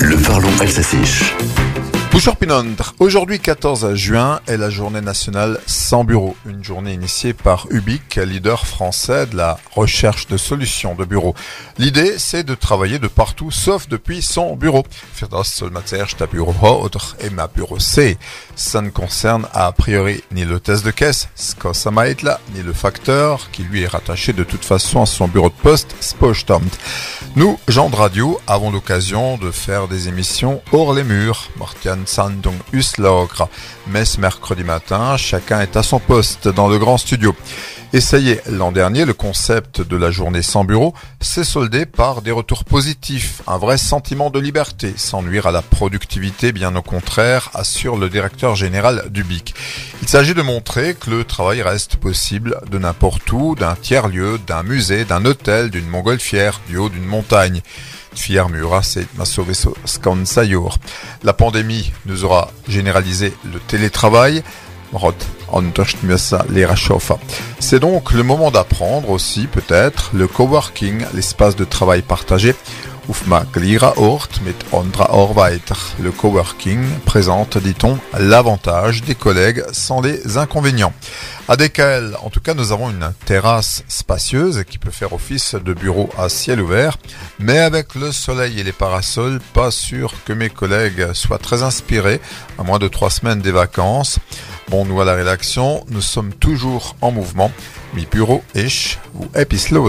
Le parlons alsacien. Aujourd'hui 14 juin est la journée nationale sans bureau, une journée initiée par Ubic, leader français de la recherche de solutions de bureau. L'idée c'est de travailler de partout sauf depuis son bureau. bureau et ma bureau C. Ça ne concerne a priori ni le test de caisse, ni le facteur qui lui est rattaché de toute façon à son bureau de poste, Nous, gens de radio, avons l'occasion de faire des émissions hors les murs. Sandung Uslogre. Messe mercredi matin, chacun est à son poste dans le grand studio. Essayé l'an dernier, le concept de la journée sans bureau s'est soldé par des retours positifs, un vrai sentiment de liberté, sans nuire à la productivité, bien au contraire, assure le directeur général du BIC. Il s'agit de montrer que le travail reste possible de n'importe où, d'un tiers-lieu, d'un musée, d'un hôtel, d'une montgolfière, du haut d'une montagne. La pandémie nous aura généralisé le télétravail. C'est donc le moment d'apprendre aussi peut-être le coworking, l'espace de travail partagé. Le coworking présente, dit-on, l'avantage des collègues sans les inconvénients. À en tout cas, nous avons une terrasse spacieuse qui peut faire office de bureau à ciel ouvert, mais avec le soleil et les parasols, pas sûr que mes collègues soient très inspirés, à moins de trois semaines des vacances. Bon, nous à la rédaction, nous sommes toujours en mouvement. Mi bureau ish ou epislo